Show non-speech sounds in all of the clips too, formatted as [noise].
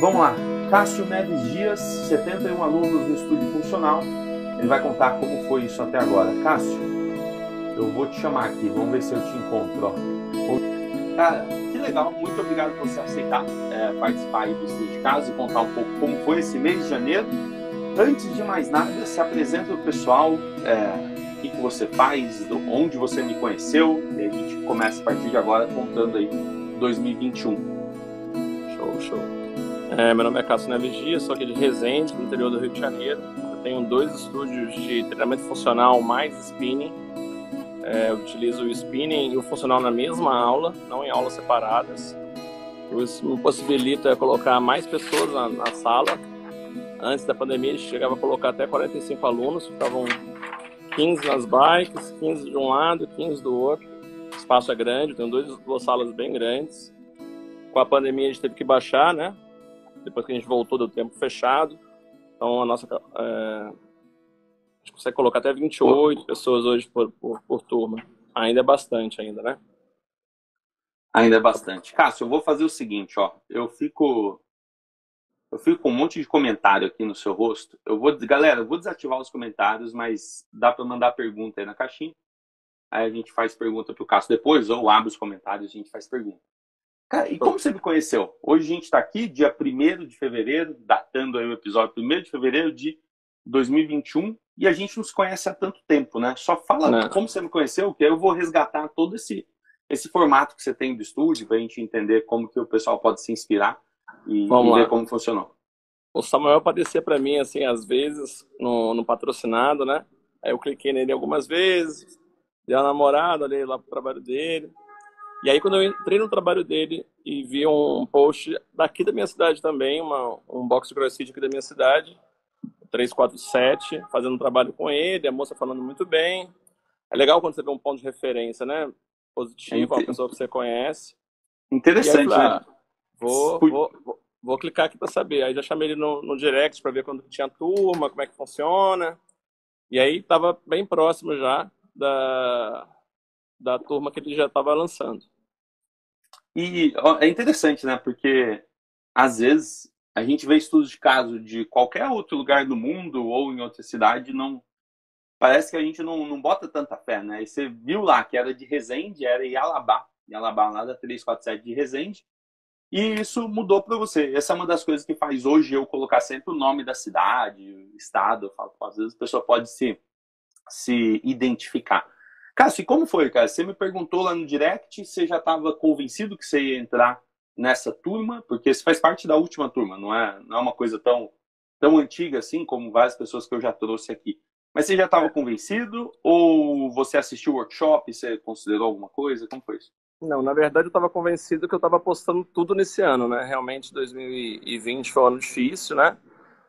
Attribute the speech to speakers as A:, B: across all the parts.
A: Vamos lá. Cássio Neves Dias, 71 alunos no estúdio funcional. Ele vai contar como foi isso até agora. Cássio, eu vou te chamar aqui, vamos ver se eu te encontro. Ó. Cara, que legal, muito obrigado por você aceitar é, participar aí do estúdio de casa e contar um pouco como foi esse mês de janeiro. Antes de mais nada, se apresenta o pessoal, é, o que, que você faz, onde você me conheceu, e a gente começa a partir de agora contando aí 2021.
B: Show, show. É, meu nome é Cássio Neves Dias, sou aqui de Resende, no interior do Rio de Janeiro. Eu tenho dois estúdios de treinamento funcional mais spinning. É, utilizo o spinning e o funcional na mesma aula, não em aulas separadas. Isso me possibilita colocar mais pessoas na, na sala. Antes da pandemia, a gente chegava a colocar até 45 alunos, ficavam 15 nas bikes, 15 de um lado, 15 do outro. O espaço é grande, dois, duas salas bem grandes. Com a pandemia, a gente teve que baixar, né? Depois que a gente voltou do tempo fechado. Então, a nossa. É, a gente consegue colocar até 28 pessoas hoje por, por, por turma. Ainda é bastante, ainda, né?
A: Ainda é bastante. Cássio, eu vou fazer o seguinte, ó. Eu fico. Eu fico com um monte de comentário aqui no seu rosto. Eu vou, galera, eu vou desativar os comentários, mas dá para mandar pergunta aí na caixinha. Aí a gente faz pergunta pro Cássio depois, ou abre os comentários e a gente faz pergunta. Cara, e como você me conheceu? Hoje a gente está aqui, dia 1 de fevereiro, datando aí o episódio 1 de fevereiro de 2021, e a gente não se conhece há tanto tempo, né? Só fala não. como você me conheceu, que aí eu vou resgatar todo esse, esse formato que você tem do estúdio, para a gente entender como que o pessoal pode se inspirar e, e ver como funcionou.
B: O Samuel aparecia para mim, assim, às vezes, no, no patrocinado, né? Aí eu cliquei nele algumas vezes, dei uma namorada, olhei lá pro trabalho dele. E aí, quando eu entrei no trabalho dele e vi um post daqui da minha cidade também, uma, um box de crossfit aqui da minha cidade, 347, fazendo um trabalho com ele, a moça falando muito bem. É legal quando você vê um ponto de referência, né? Positivo, é uma pessoa que você conhece.
A: Interessante, aí, né?
B: Vou, vou, vou, vou, clicar aqui para saber. Aí já chamei ele no, no direct para ver quando tinha turma, como é que funciona. E aí estava bem próximo já da, da turma que ele já estava lançando.
A: E ó, é interessante, né? Porque às vezes a gente vê estudos de caso de qualquer outro lugar do mundo ou em outra cidade, não parece que a gente não, não bota tanta fé, né? E você viu lá que era de Resende, era em Alabá, Alabá, lá da 347 de Resende. E isso mudou para você. Essa é uma das coisas que faz hoje eu colocar sempre o nome da cidade, o estado. Eu falo, às vezes a pessoa pode se, se identificar. Cássio, e como foi, cara? Você me perguntou lá no direct, você já estava convencido que você ia entrar nessa turma? Porque você faz parte da última turma, não é, não é uma coisa tão, tão antiga assim como várias pessoas que eu já trouxe aqui. Mas você já estava convencido ou você assistiu o workshop, você considerou alguma coisa? Como foi isso?
B: Não, na verdade eu estava convencido que eu estava apostando tudo nesse ano, né? Realmente 2020 foi um ano difícil, né?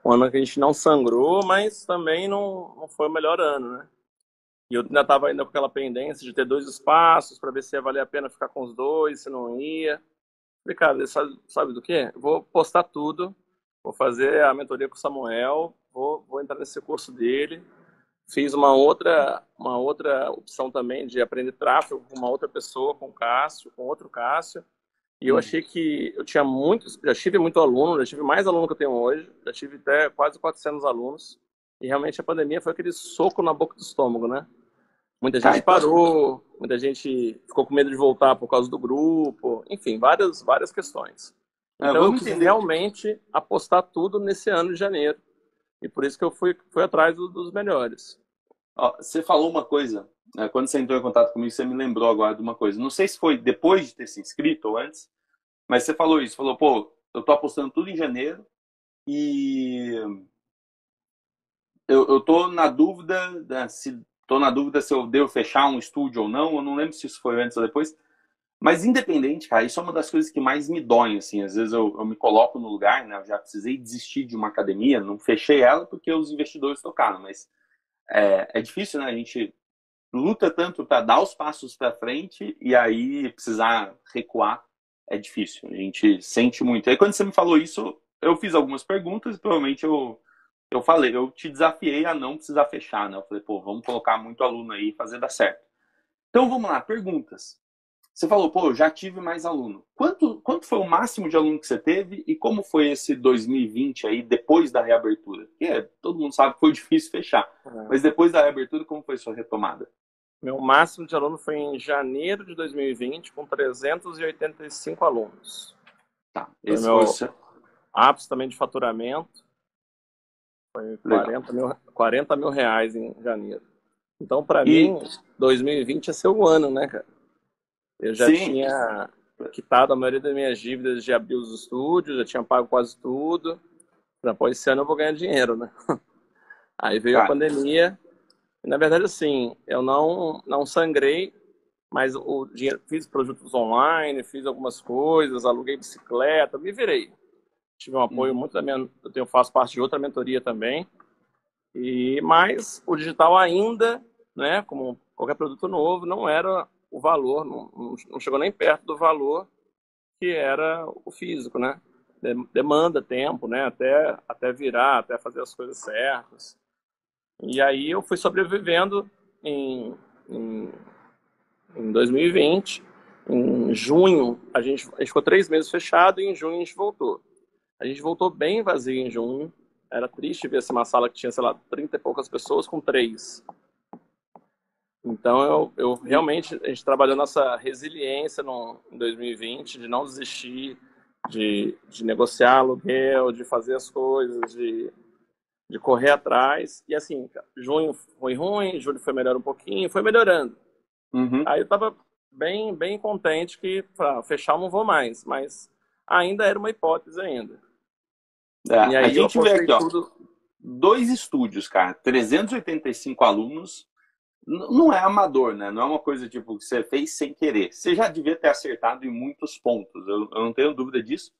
B: Um ano que a gente não sangrou, mas também não, não foi o melhor ano, né? E eu ainda estava ainda com aquela pendência de ter dois espaços para ver se ia valer a pena ficar com os dois, se não ia. Falei, cara, sabe, sabe do que? Vou postar tudo, vou fazer a mentoria com o Samuel, vou, vou entrar nesse curso dele. Fiz uma outra, uma outra opção também de aprender tráfego com uma outra pessoa, com o Cássio, com outro Cássio. E eu hum. achei que eu tinha muito, já tive muito aluno, já tive mais aluno que eu tenho hoje, já tive até quase 400 alunos. E realmente a pandemia foi aquele soco na boca do estômago, né? Muita gente parou, muita gente ficou com medo de voltar por causa do grupo, enfim, várias, várias questões. É, então eu quis realmente apostar tudo nesse ano de janeiro. E por isso que eu fui, fui atrás do, dos melhores.
A: Ó, você falou uma coisa, né, quando você entrou em contato comigo, você me lembrou agora de uma coisa. Não sei se foi depois de ter se inscrito ou antes, mas você falou isso, falou, pô, eu tô apostando tudo em janeiro e eu, eu tô na dúvida né, se Estou na dúvida se eu devo fechar um estúdio ou não. Eu não lembro se isso foi antes ou depois. Mas independente, cara, isso é uma das coisas que mais me doem, assim. Às vezes eu, eu me coloco no lugar, né? Eu já precisei desistir de uma academia, não fechei ela porque os investidores tocaram. Mas é, é difícil, né? A gente luta tanto para dar os passos para frente e aí precisar recuar é difícil. A gente sente muito. Aí quando você me falou isso, eu fiz algumas perguntas e provavelmente eu eu falei, eu te desafiei a não precisar fechar, né? Eu falei, pô, vamos colocar muito aluno aí e fazer dar certo. Então vamos lá, perguntas. você falou, pô, já tive mais aluno. Quanto, quanto foi o máximo de aluno que você teve e como foi esse 2020 aí, depois da reabertura? Porque é, todo mundo sabe que foi [laughs] difícil fechar, é. mas depois da reabertura, como foi sua retomada?
B: Meu máximo de aluno foi em janeiro de 2020, com 385 alunos.
A: Tá, esse foi meu
B: ápice também de faturamento. Foi 40 mil, 40 mil reais em janeiro. Então, para e... mim, 2020 é ser o ano, né, cara? Eu já Sim. tinha quitado a maioria das minhas dívidas de abrir os estúdios, já tinha pago quase tudo. Depois esse ano eu vou ganhar dinheiro, né? [laughs] Aí veio a pandemia. E, na verdade, assim, eu não, não sangrei, mas o dinheiro, fiz produtos online, fiz algumas coisas, aluguei bicicleta, me virei. Tive um apoio uhum. muito da minha, eu faço parte de outra mentoria também. E mas o digital ainda, né, como qualquer produto novo, não era o valor, não, não chegou nem perto do valor que era o físico, né? Demanda tempo, né? Até, até virar, até fazer as coisas certas. E aí eu fui sobrevivendo em, em, em 2020. Em junho, a gente, a gente ficou três meses fechado e em junho a gente voltou. A gente voltou bem vazio em junho. Era triste ver uma sala que tinha, sei lá, 30 e poucas pessoas com três. Então, eu, eu realmente, a gente trabalhou nossa resiliência no, em 2020, de não desistir, de, de negociar aluguel, de fazer as coisas, de, de correr atrás. E assim, junho foi ruim, julho foi melhor um pouquinho, foi melhorando. Uhum. Aí eu tava bem, bem contente que para fechar não vou mais, mas ainda era uma hipótese ainda.
A: É, a gente vê aqui, ó, tudo... dois estúdios, cara, 385 alunos, não é amador, né? Não é uma coisa tipo que você fez sem querer. Você já devia ter acertado em muitos pontos, eu, eu não tenho dúvida disso.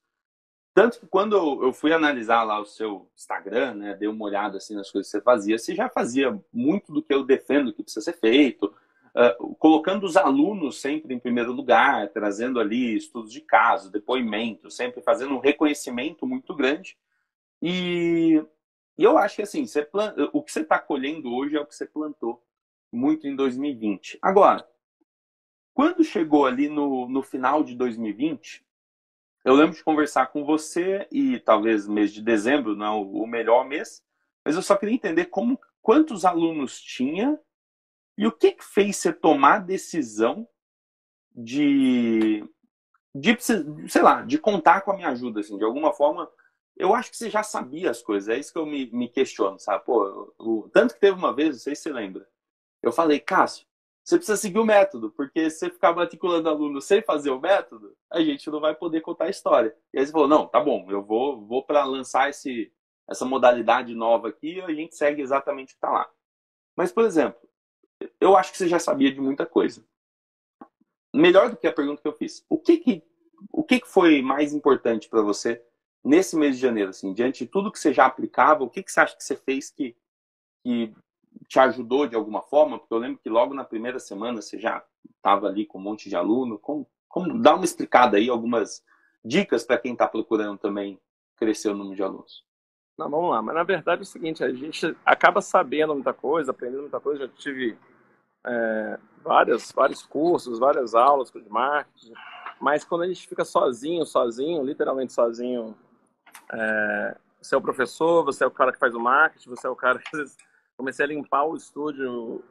A: Tanto que quando eu, eu, fui analisar lá o seu Instagram, né, dei uma olhada assim nas coisas que você fazia, você já fazia muito do que eu defendo que precisa ser feito, uh, colocando os alunos sempre em primeiro lugar, trazendo ali estudos de caso, depoimento, sempre fazendo um reconhecimento muito grande. E, e eu acho que assim, você o que você está colhendo hoje é o que você plantou muito em 2020. Agora, quando chegou ali no, no final de 2020, eu lembro de conversar com você e talvez mês de dezembro não é o melhor mês, mas eu só queria entender como quantos alunos tinha e o que, que fez você tomar a decisão de, de sei lá, de contar com a minha ajuda, assim, de alguma forma. Eu acho que você já sabia as coisas, é isso que eu me, me questiono, sabe? Pô, o, tanto que teve uma vez, não sei se você lembra, eu falei, Cássio, você precisa seguir o método, porque se você ficar matriculando aluno sem fazer o método, a gente não vai poder contar a história. E aí você falou, não, tá bom, eu vou, vou para lançar esse, essa modalidade nova aqui e a gente segue exatamente o que está lá. Mas, por exemplo, eu acho que você já sabia de muita coisa. Melhor do que a pergunta que eu fiz. O que que, o que, que foi mais importante para você nesse mês de janeiro? Assim, diante de tudo que você já aplicava, o que, que você acha que você fez que, que te ajudou de alguma forma? Porque eu lembro que logo na primeira semana você já estava ali com um monte de aluno. Como, como dá uma explicada aí, algumas dicas para quem está procurando também crescer o número de alunos?
B: Não, vamos lá. Mas na verdade é o seguinte, a gente acaba sabendo muita coisa, aprendendo muita coisa. Já tive é, várias, vários cursos, várias aulas de marketing, mas quando a gente fica sozinho, sozinho, literalmente sozinho, é, você é o professor, você é o cara que faz o marketing, você é o cara [laughs] que comecei a limpar o estúdio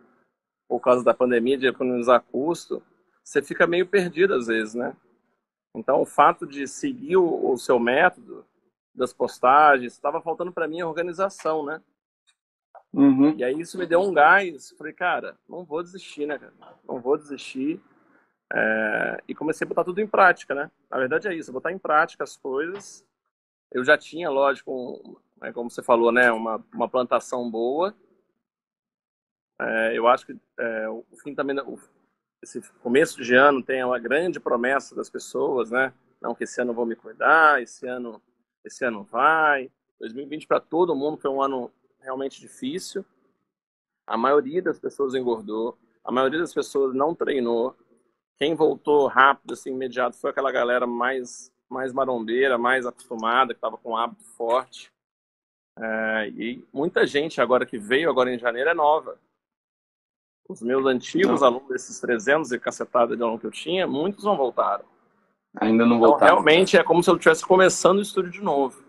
B: por causa da pandemia, de economizar custo, você fica meio perdido às vezes, né? Então, o fato de seguir o, o seu método das postagens, estava faltando para mim a organização, né? Uhum. E aí isso me deu um gás. Falei, cara, não vou desistir, né? Cara? Não vou desistir. É... E comecei a botar tudo em prática, né? Na verdade é isso, botar em prática as coisas. Eu já tinha, lógico, um, é, como você falou, né? Uma, uma plantação boa é, eu acho que é, o fim também, o, esse começo de ano tem uma grande promessa das pessoas, né? Não que esse ano eu vou me cuidar, esse ano, esse ano vai. 2020 para todo mundo foi um ano realmente difícil. A maioria das pessoas engordou, a maioria das pessoas não treinou. Quem voltou rápido, assim, imediato, foi aquela galera mais mais marombeira, mais acostumada, que estava com um hábito forte. É, e muita gente agora que veio agora em janeiro é nova Os meus antigos não. alunos, desses 300 e cacetada de aluno que eu tinha, muitos não voltaram.
A: Ainda não então, voltaram.
B: Realmente é como se eu estivesse começando o estúdio de novo.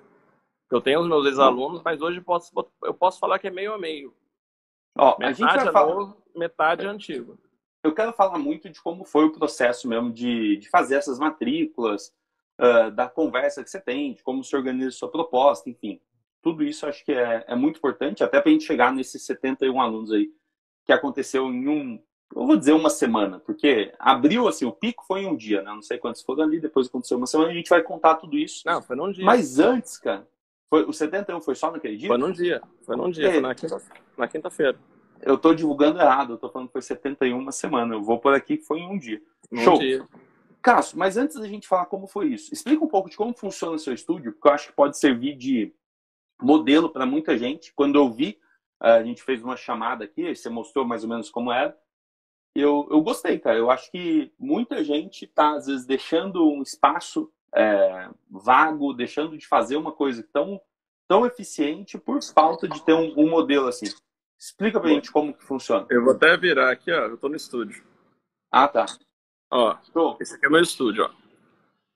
B: Eu tenho os meus ex-alunos, mas hoje posso, eu posso falar que é meio a meio.
A: Ó, metade a gente vai
B: é
A: falar...
B: novo, metade é antigo.
A: Eu quero falar muito de como foi o processo mesmo de, de fazer essas matrículas, uh, da conversa que você tem, de como se organiza a sua proposta, enfim. Tudo isso acho que é, é muito importante, até para a gente chegar nesses 71 alunos aí, que aconteceu em um, eu vou dizer uma semana, porque abriu, assim, o pico foi em um dia, né? Não sei quantos foram ali, depois aconteceu uma semana, a gente vai contar tudo isso.
B: Não, foi num dia.
A: Mas antes, cara, foi, o 71 foi só naquele dia?
B: Foi num dia, foi num dia, é. foi na quinta-feira. Na
A: eu tô divulgando errado, eu tô falando que foi 71 uma semana, eu vou por aqui que foi em um dia.
B: Num
A: Show!
B: Dia.
A: Cássio, mas antes da gente falar como foi isso, explica um pouco de como funciona o seu estúdio, porque eu acho que pode servir de modelo para muita gente. Quando eu vi, a gente fez uma chamada aqui, você mostrou mais ou menos como era, eu, eu gostei, cara. Eu acho que muita gente está, às vezes, deixando um espaço é, vago, deixando de fazer uma coisa tão, tão eficiente por falta de ter um, um modelo assim. Explica pra Bom, gente como que funciona.
B: Eu vou até virar aqui, ó. Eu tô no estúdio.
A: Ah, tá.
B: Ó, esse aqui é o meu estúdio, ó.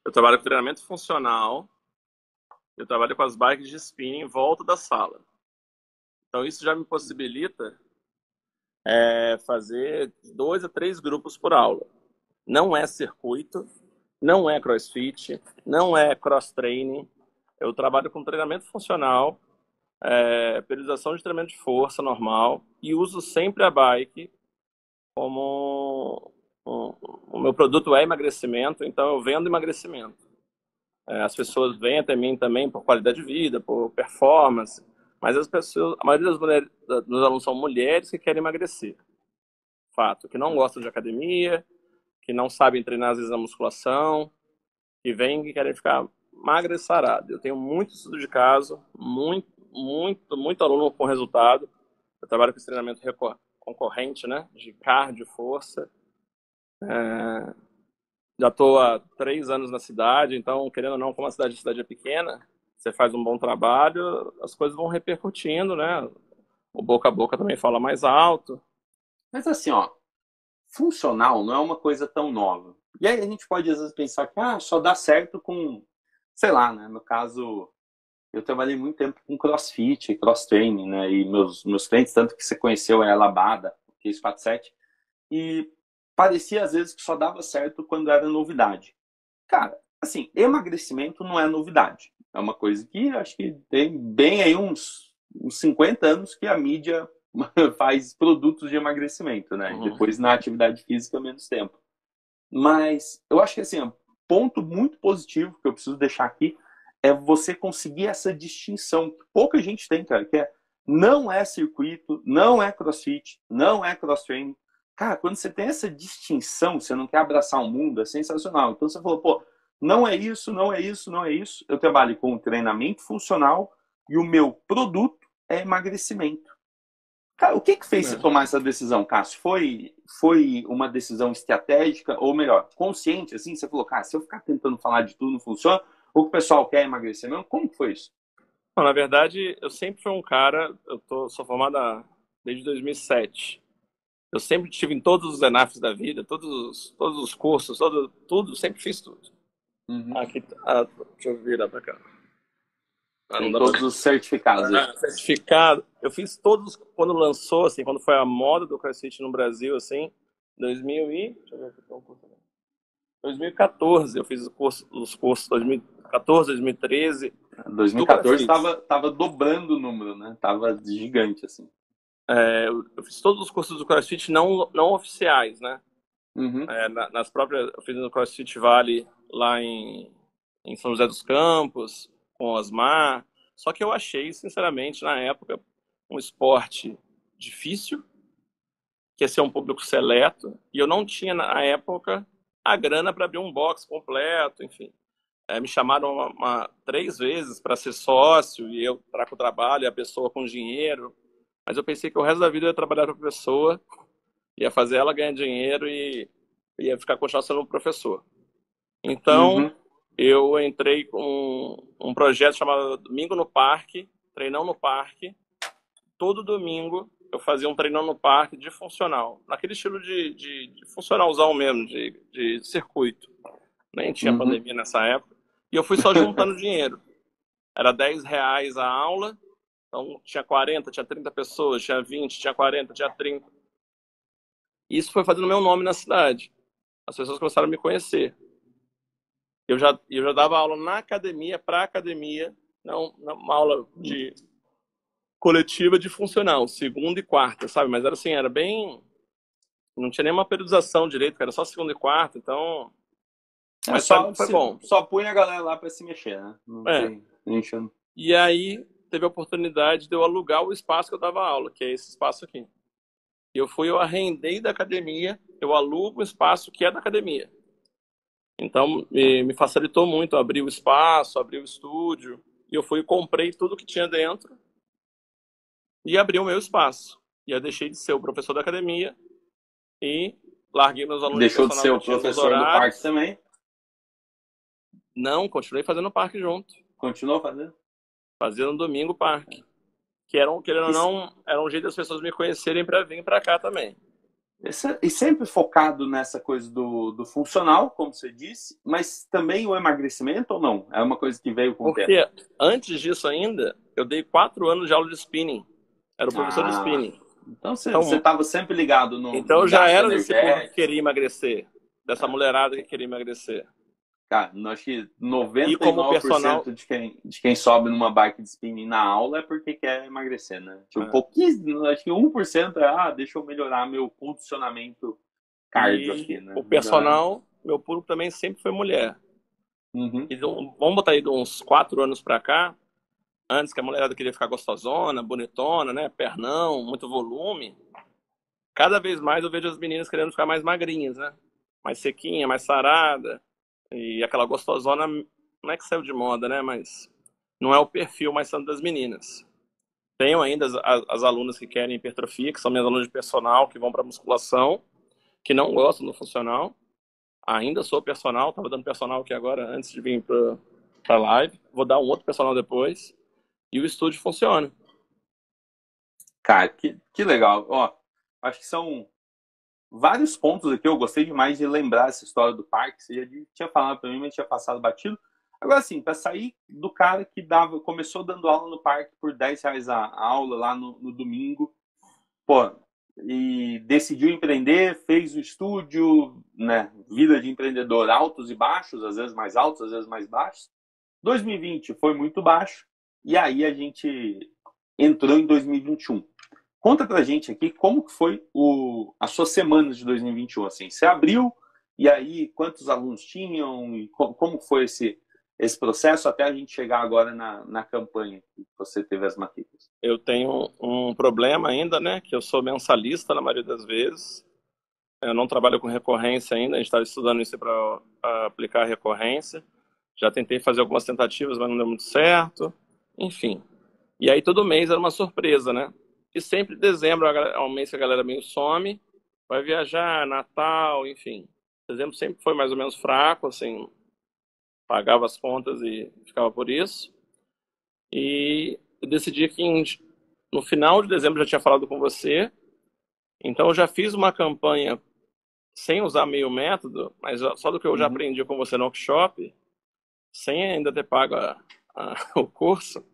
B: Eu trabalho com treinamento funcional. Eu trabalho com as bikes de spinning em volta da sala. Então isso já me possibilita é, fazer dois a três grupos por aula. Não é circuito, não é crossfit, não é cross-training. Eu trabalho com treinamento funcional, é, periodização de treinamento de força normal e uso sempre a bike como o meu produto é emagrecimento, então eu vendo emagrecimento. É, as pessoas vêm até mim também por qualidade de vida, por performance, mas as pessoas, a maioria das mulheres, dos alunos são mulheres que querem emagrecer. Fato, que não gostam de academia, que não sabem treinar às vezes a musculação, que vêm e querem ficar magra e. Eu tenho muito estudo de caso, muito, muito, muito aluno com resultado. Eu trabalho com esse treinamento concorrente, né, de cardio, força. É... Já estou há três anos na cidade, então, querendo ou não, como a cidade, a cidade é pequena, você faz um bom trabalho, as coisas vão repercutindo, né? O boca a boca também fala mais alto.
A: Mas assim, ó, funcional não é uma coisa tão nova. E aí a gente pode às vezes pensar que ah, só dá certo com, sei lá, né? No caso, eu trabalhei muito tempo com crossfit, cross training, né? E meus, meus clientes, tanto que você conheceu é a Labada, 347, e parecia às vezes que só dava certo quando era novidade. Cara, assim, emagrecimento não é novidade. É uma coisa que acho que tem bem aí uns, uns 50 anos que a mídia [laughs] faz produtos de emagrecimento, né? Uhum. Depois na atividade física menos tempo. Mas eu acho que assim, um ponto muito positivo que eu preciso deixar aqui é você conseguir essa distinção que pouca gente tem, cara, que é não é circuito, não é crossfit, não é cross training. Cara, quando você tem essa distinção, você não quer abraçar o mundo, é sensacional. Então você falou, pô, não é isso, não é isso, não é isso. Eu trabalho com treinamento funcional e o meu produto é emagrecimento. Cara, o que que fez é. você tomar essa decisão, Cássio? Foi, foi uma decisão estratégica, ou melhor, consciente, assim? Você falou, cara, se eu ficar tentando falar de tudo não funciona, ou que o pessoal quer emagrecer mesmo, como que foi isso?
B: Não, na verdade, eu sempre fui um cara, eu tô, sou formado desde 2007. Eu sempre tive em todos os ENAFs da vida, todos, todos os cursos, todo, tudo, sempre fiz tudo. Uhum. Aqui, ah, deixa eu virar para cá.
A: Ah, todos pra... os certificados.
B: Ah, certificado. Eu fiz todos quando lançou, assim, quando foi a moda do CrossFit no Brasil, assim, 2000 e... Deixa eu ver aqui, um curso 2014, eu fiz os cursos, os cursos 2014, 2013.
A: 2014 estava tava dobrando o número, né? Tava gigante, assim.
B: É, eu fiz todos os cursos do CrossFit não, não oficiais, né? Uhum. É, nas próprias, eu fiz no CrossFit Valley lá em, em São José dos Campos, com Osmar. Só que eu achei, sinceramente, na época, um esporte difícil, que ia ser um público seleto, e eu não tinha, na época, a grana para abrir um box completo, enfim. É, me chamaram uma, uma, três vezes para ser sócio, e eu trago o trabalho, e a pessoa com dinheiro. Mas eu pensei que o resto da vida eu ia trabalhar para a pessoa, ia fazer ela ganhar dinheiro e ia ficar continuando sendo professor. Então, uhum. eu entrei com um projeto chamado Domingo no Parque, Treinão no Parque. Todo domingo eu fazia um treino no parque de funcional, naquele estilo de, de, de funcionalzão mesmo, de, de circuito. Nem tinha uhum. pandemia nessa época. E eu fui só juntando [laughs] dinheiro. Era 10 reais a aula, então tinha 40, tinha 30 pessoas, tinha 20, tinha 40, tinha 30. Isso foi fazendo meu nome na cidade. As pessoas começaram a me conhecer. Eu já, eu já dava aula na academia, para academia, não, uma aula de coletiva de funcional, segunda e quarta, sabe? Mas era assim, era bem. Não tinha nenhuma periodização direito, era só segunda e quarta, então.
A: É, Mas só, foi, bom. Só punha a galera lá para se mexer, né? Não
B: é. Tem, e aí teve a oportunidade de eu alugar o espaço que eu dava aula, que é esse espaço aqui. Eu fui, eu arrendei da academia, eu alugo o espaço que é da academia. Então, me, facilitou muito abrir o espaço, abrir o estúdio. E eu fui e comprei tudo que tinha dentro e abri o meu espaço. E eu deixei de ser o professor da academia e larguei meus alunos
A: Deixou de ser o professor do parque também?
B: Não, continuei fazendo o parque junto.
A: Continuou fazendo?
B: Fazia no domingo parque. Que era, querendo ou não, era um jeito das pessoas me conhecerem para vir para cá também.
A: E sempre focado nessa coisa do, do funcional, como você disse, mas também o emagrecimento ou não? É uma coisa que veio com
B: Porque o tempo? antes disso ainda, eu dei quatro anos de aula de spinning. Era o professor ah, de spinning.
A: Então você então, estava sempre ligado no.
B: Então eu já era desse povo que queria emagrecer. Dessa mulherada que queria emagrecer.
A: Cara, acho que 99% personal... de, quem, de quem sobe numa bike de spinning na aula é porque quer emagrecer, né? Tipo, é. pouquíssimo, acho que 1% é, ah, deixa eu melhorar meu condicionamento cardio aqui, né?
B: O personal, meu público também sempre foi mulher. Uhum. Então, vamos botar aí de uns 4 anos pra cá, antes que a mulherada queria ficar gostosona, bonitona, né? Pernão, muito volume. Cada vez mais eu vejo as meninas querendo ficar mais magrinhas, né? Mais sequinha, mais sarada. E aquela gostosona não é que saiu de moda, né? Mas não é o perfil mais santo das meninas. Tenho ainda as, as, as alunas que querem hipertrofia, que são minhas alunas de personal, que vão para musculação, que não gostam do funcional. Ainda sou personal, estava dando personal aqui agora, antes de vir para a live. Vou dar um outro personal depois e o estúdio funciona.
A: Cara, que, que legal. Ó, acho que são vários pontos aqui. Eu gostei demais de lembrar essa história do parque. Você já tinha falado para mim, mas tinha passado batido. Agora, assim, para sair do cara que dava, começou dando aula no parque por 10 reais a aula lá no, no domingo, pô, e decidiu empreender, fez o estúdio, né? Vida de empreendedor, altos e baixos, às vezes mais altos, às vezes mais baixos. 2020 foi muito baixo. E aí a gente entrou em 2021. Conta pra gente aqui como que foi o, as suas semanas de 2021. Assim, você abriu e aí quantos alunos tinham e como, como foi esse, esse processo até a gente chegar agora na, na campanha que você teve as matrículas?
B: Eu tenho um problema ainda, né? Que eu sou mensalista na maioria das vezes. Eu não trabalho com recorrência ainda. A gente estava estudando isso para aplicar a recorrência. Já tentei fazer algumas tentativas, mas não deu muito certo. Enfim. E aí todo mês era uma surpresa, né? E sempre dezembro é um mês que a galera meio some, vai viajar, Natal, enfim. Dezembro sempre foi mais ou menos fraco, assim, pagava as contas e ficava por isso. E eu decidi que em, no final de dezembro já tinha falado com você, então eu já fiz uma campanha sem usar meio método, mas só do que eu já uhum. aprendi com você no workshop, sem ainda ter pago a, a, [laughs] o curso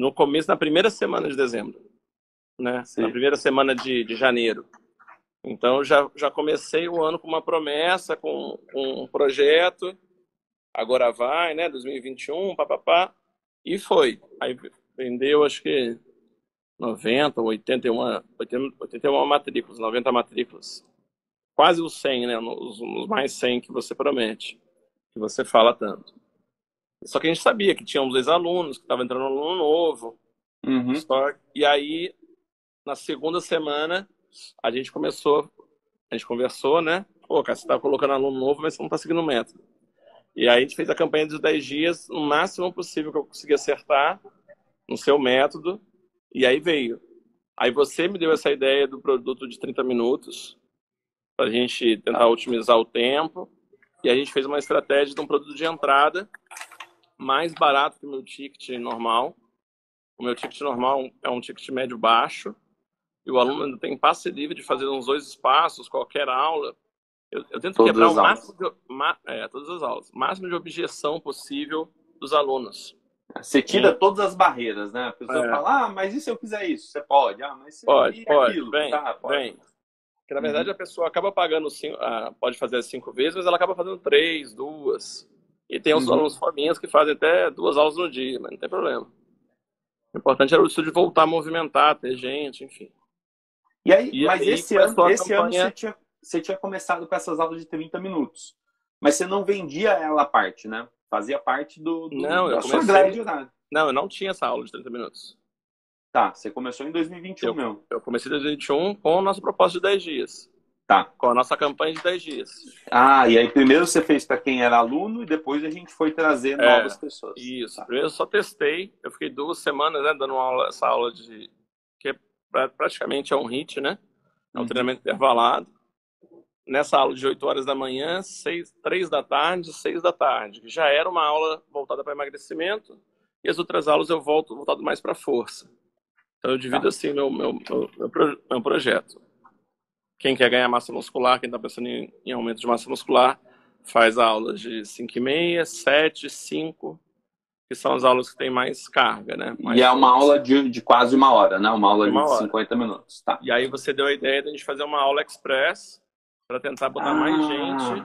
B: no começo, na primeira semana de dezembro, né? Sim. Na primeira semana de, de janeiro. Então já, já comecei o ano com uma promessa, com, com um projeto. Agora vai, né? 2021, papapá. E foi. Aí vendeu, acho que 90, 81, 81 matrículas, 90 matrículas. Quase os 100, né? Os, os mais 100 que você promete, que você fala tanto. Só que a gente sabia que tinha uns ex-alunos, que estava entrando um aluno novo. Uhum. E aí, na segunda semana, a gente começou, a gente conversou, né? Pô, cara, você tá colocando aluno novo, mas você não tá seguindo o método. E aí a gente fez a campanha dos 10 dias, o máximo possível que eu consegui acertar no seu método. E aí veio. Aí você me deu essa ideia do produto de 30 minutos, para a gente tentar otimizar o tempo. E a gente fez uma estratégia de um produto de entrada mais barato que o meu ticket normal, O meu ticket normal é um ticket médio baixo. E o aluno ainda tem passe livre de fazer uns dois espaços, qualquer aula. Eu, eu tento todas quebrar o máximo de, ma, é, todas as aulas, máximo de objeção possível dos alunos.
A: Você tira todas as barreiras, né? A pessoa é. fala, ah, mas e se eu fizer isso? Você pode. Ah, mas se
B: pode, pode. Aquilo, vem, tá, pode. vem. Porque, na verdade, uhum. a pessoa acaba pagando, cinco, ah, pode fazer cinco vezes, mas ela acaba fazendo três, duas. E tem uns uhum. alunos fominhas que fazem até duas aulas no dia, mas não tem problema. O importante era o estúdio voltar a movimentar, ter gente, enfim.
A: E aí, e mas aí, esse, ano, esse campanha... ano você tinha, você tinha começado com essas aulas de 30 minutos. Mas você não vendia ela a parte, né? Fazia parte do, do
B: não, da eu
A: sua
B: comecei... grade horária. Não, eu não tinha essa aula de 30 minutos.
A: Tá, você começou em 2021
B: eu,
A: mesmo.
B: Eu comecei em 2021 com o nosso propósito de 10 dias.
A: Tá.
B: Com a nossa campanha de 10 dias.
A: Ah, e aí primeiro você fez para quem era aluno e depois a gente foi trazer é, novas pessoas.
B: Isso. Tá. Primeiro eu só testei. Eu fiquei duas semanas né, dando aula, essa aula de. que é, praticamente é um HIT, né? É um uhum. treinamento intervalado. Nessa aula de 8 horas da manhã, 6, 3 da tarde, 6 da tarde. Já era uma aula voltada para emagrecimento. E as outras aulas eu volto voltado mais para força. Então eu divido tá. assim meu, meu, meu, meu, meu projeto. Quem quer ganhar massa muscular, quem está pensando em, em, aumento de massa muscular, faz aulas de 5 e meia, 7, 5, que são as aulas que tem mais carga, né? Mais
A: e é uma aula de, de, quase uma hora, né? Uma aula de, uma de 50 minutos. Tá.
B: E aí você deu a ideia de a gente fazer uma aula express para tentar botar ah, mais gente.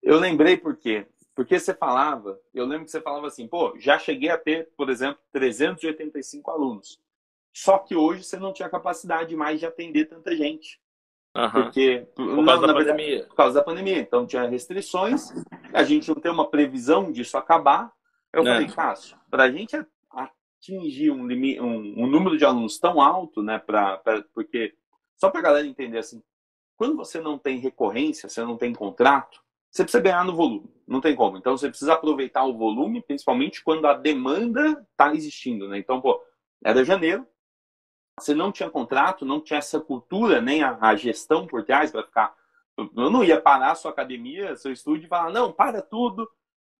A: Eu lembrei por quê. Porque você falava, eu lembro que você falava assim, pô, já cheguei a ter, por exemplo, 385 alunos. Só que hoje você não tinha capacidade mais de atender tanta gente.
B: Uhum.
A: Porque
B: por causa não, da pandemia.
A: Verdade, por causa da pandemia. Então tinha restrições, a gente não tem uma previsão disso acabar. Eu é. falei, Cássio, para a gente atingir um, limite, um, um, número de alunos tão alto, né? Pra, pra porque, só para a galera entender assim, quando você não tem recorrência, você não tem contrato, você precisa ganhar no volume. Não tem como. Então você precisa aproveitar o volume, principalmente quando a demanda está existindo. Né? Então, pô, era janeiro, você não tinha contrato, não tinha essa cultura, nem a, a gestão por trás para ficar. Eu não ia parar a sua academia, seu estúdio e falar, não, para tudo,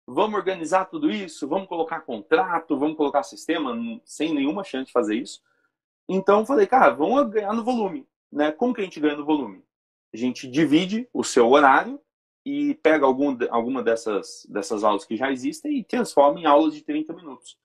A: vamos organizar tudo isso, vamos colocar contrato, vamos colocar sistema, sem nenhuma chance de fazer isso. Então eu falei, cara, vamos ganhar no volume. Né? Como que a gente ganha no volume? A gente divide o seu horário e pega algum, alguma dessas, dessas aulas que já existem e transforma em aulas de 30 minutos.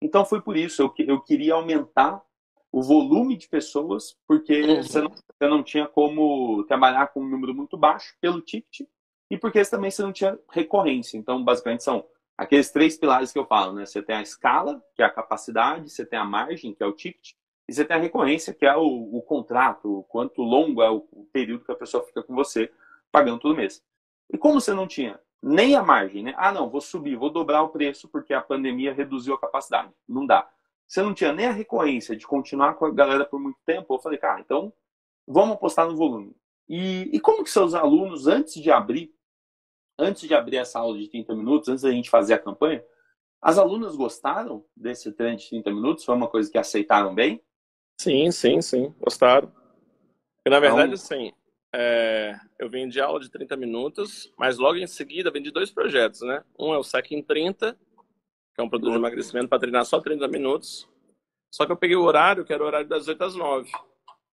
A: Então foi por isso, eu, eu queria aumentar o volume de pessoas, porque uhum. você, não, você não tinha como trabalhar com um número muito baixo pelo ticket, e porque também você não tinha recorrência. Então, basicamente, são aqueles três pilares que eu falo, né? Você tem a escala, que é a capacidade, você tem a margem, que é o ticket, e você tem a recorrência, que é o, o contrato, o quanto longo é o, o período que a pessoa fica com você pagando todo mês. E como você não tinha nem a margem, né? Ah, não, vou subir, vou dobrar o preço porque a pandemia reduziu a capacidade. Não dá você não tinha nem a recorrência de continuar com a galera por muito tempo, eu falei, cara, então vamos apostar no volume. E, e como que seus alunos, antes de abrir, antes de abrir essa aula de 30 minutos, antes da gente fazer a campanha, as alunas gostaram desse treino de 30 minutos? Foi uma coisa que aceitaram bem?
B: Sim, sim, sim, gostaram. Porque, na verdade, então... assim, é, eu vendi aula de 30 minutos, mas logo em seguida vendi dois projetos, né? Um é o SEC em 30 que é um produto de emagrecimento para treinar só 30 minutos. Só que eu peguei o horário, que era o horário das 8 às 9.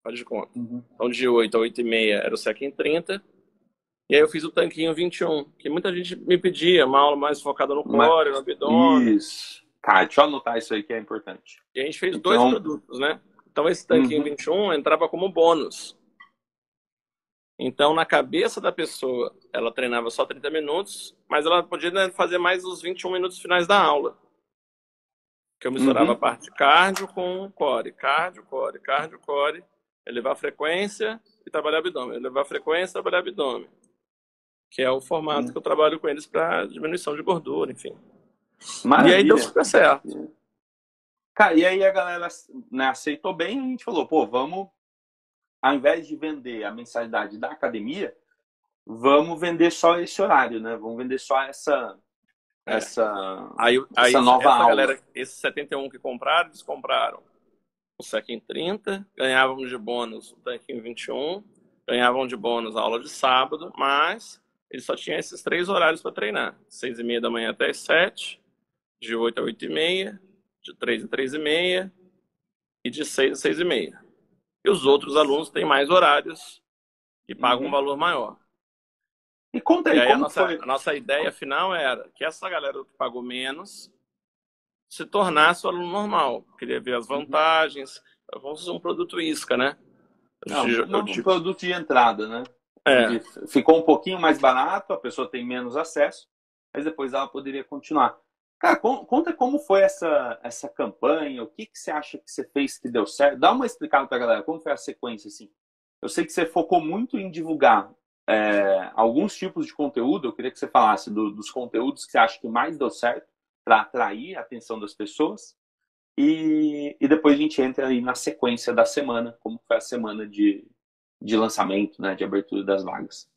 B: Faz de conta. Uhum. Então, de 8 a 8 e meia era o SEC em 30. E aí eu fiz o tanquinho 21, que muita gente me pedia, uma aula mais focada no core, no abdômen.
A: Isso. Tá, deixa eu anotar isso aí que é importante.
B: E a gente fez então... dois produtos, né? Então esse tanquinho uhum. 21 entrava como bônus. Então, na cabeça da pessoa, ela treinava só 30 minutos, mas ela podia né, fazer mais os 21 minutos finais da aula. Que eu misturava uhum. a parte cardio com core, cardio, core, cardio, core, elevar a frequência e trabalhar abdômen, elevar a frequência e trabalhar abdômen. Que é o formato uhum. que eu trabalho com eles para diminuição de gordura, enfim. Maravilha. E aí deu super certo.
A: Cara, e aí a galera né, aceitou bem e a gente falou, pô, vamos ao invés de vender a mensalidade da academia, vamos vender só esse horário, né? Vamos vender só essa é. essa,
B: aí, aí essa nova essa aula. Galera, esses 71 que compraram, eles compraram o SEC em 30, ganhavam de bônus o tanque em 21, ganhavam de bônus a aula de sábado, mas eles só tinham esses três horários para treinar. 6 e meia da manhã até as 7, de 8 a 8 e meia de 3 a 3 e meia e de 6 a 6 e meia. E os outros alunos têm mais horários e pagam uhum. um valor maior.
A: E conta aí, e aí
B: a, nossa, a nossa ideia final era que essa galera que pagou menos se tornasse o aluno normal. Queria ver as uhum. vantagens. Vamos usar um produto isca, né?
A: Não, um produto de entrada, né? É. Ficou um pouquinho mais barato, a pessoa tem menos acesso, mas depois ela poderia continuar. Cara, conta como foi essa, essa campanha, o que, que você acha que você fez que deu certo? Dá uma explicada para a galera, como foi a sequência, assim. Eu sei que você focou muito em divulgar é, alguns tipos de conteúdo, eu queria que você falasse do, dos conteúdos que você acha que mais deu certo para atrair a atenção das pessoas. E, e depois a gente entra aí na sequência da semana, como foi a semana de, de lançamento, né, de abertura das vagas.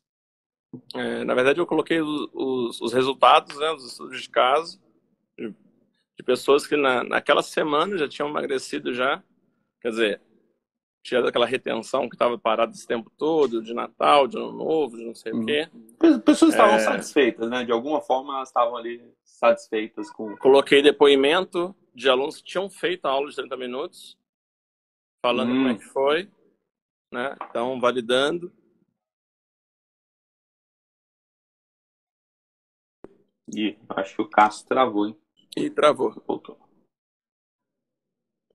B: É, na verdade, eu coloquei os, os, os, resultados né, dos estudos de caso de pessoas que na, naquela semana já tinham emagrecido já, quer dizer, tinha aquela retenção que estava parada esse tempo todo, de Natal, de Ano Novo, de não sei hum. o quê.
A: Pessoas estavam é... satisfeitas, né? De alguma forma elas estavam ali satisfeitas com...
B: Coloquei depoimento de alunos que tinham feito a aula de 30 minutos, falando hum. como é hum. que foi, né? Então, validando.
A: E acho que o Cássio travou, hein?
B: E travou. Voltou.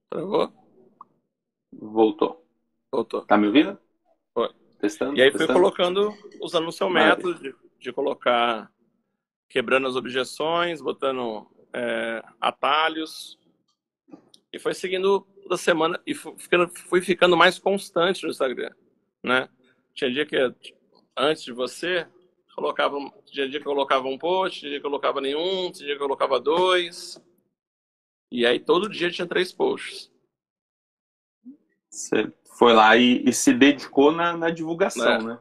B: Travou?
A: Voltou.
B: Voltou.
A: Tá me ouvindo?
B: Foi.
A: Testando.
B: E aí
A: testando.
B: fui colocando, usando o seu método de, de, colocar, quebrando as objeções, botando é, atalhos. E foi seguindo toda semana e fui ficando, fui ficando mais constante no Instagram, né? Tinha dia que antes de você colocava, tinha dia que eu colocava um post, tinha dia que eu colocava nenhum, tinha dia que eu colocava dois. E aí todo dia tinha três posts.
A: Você foi lá e, e se dedicou na, na divulgação, é, né?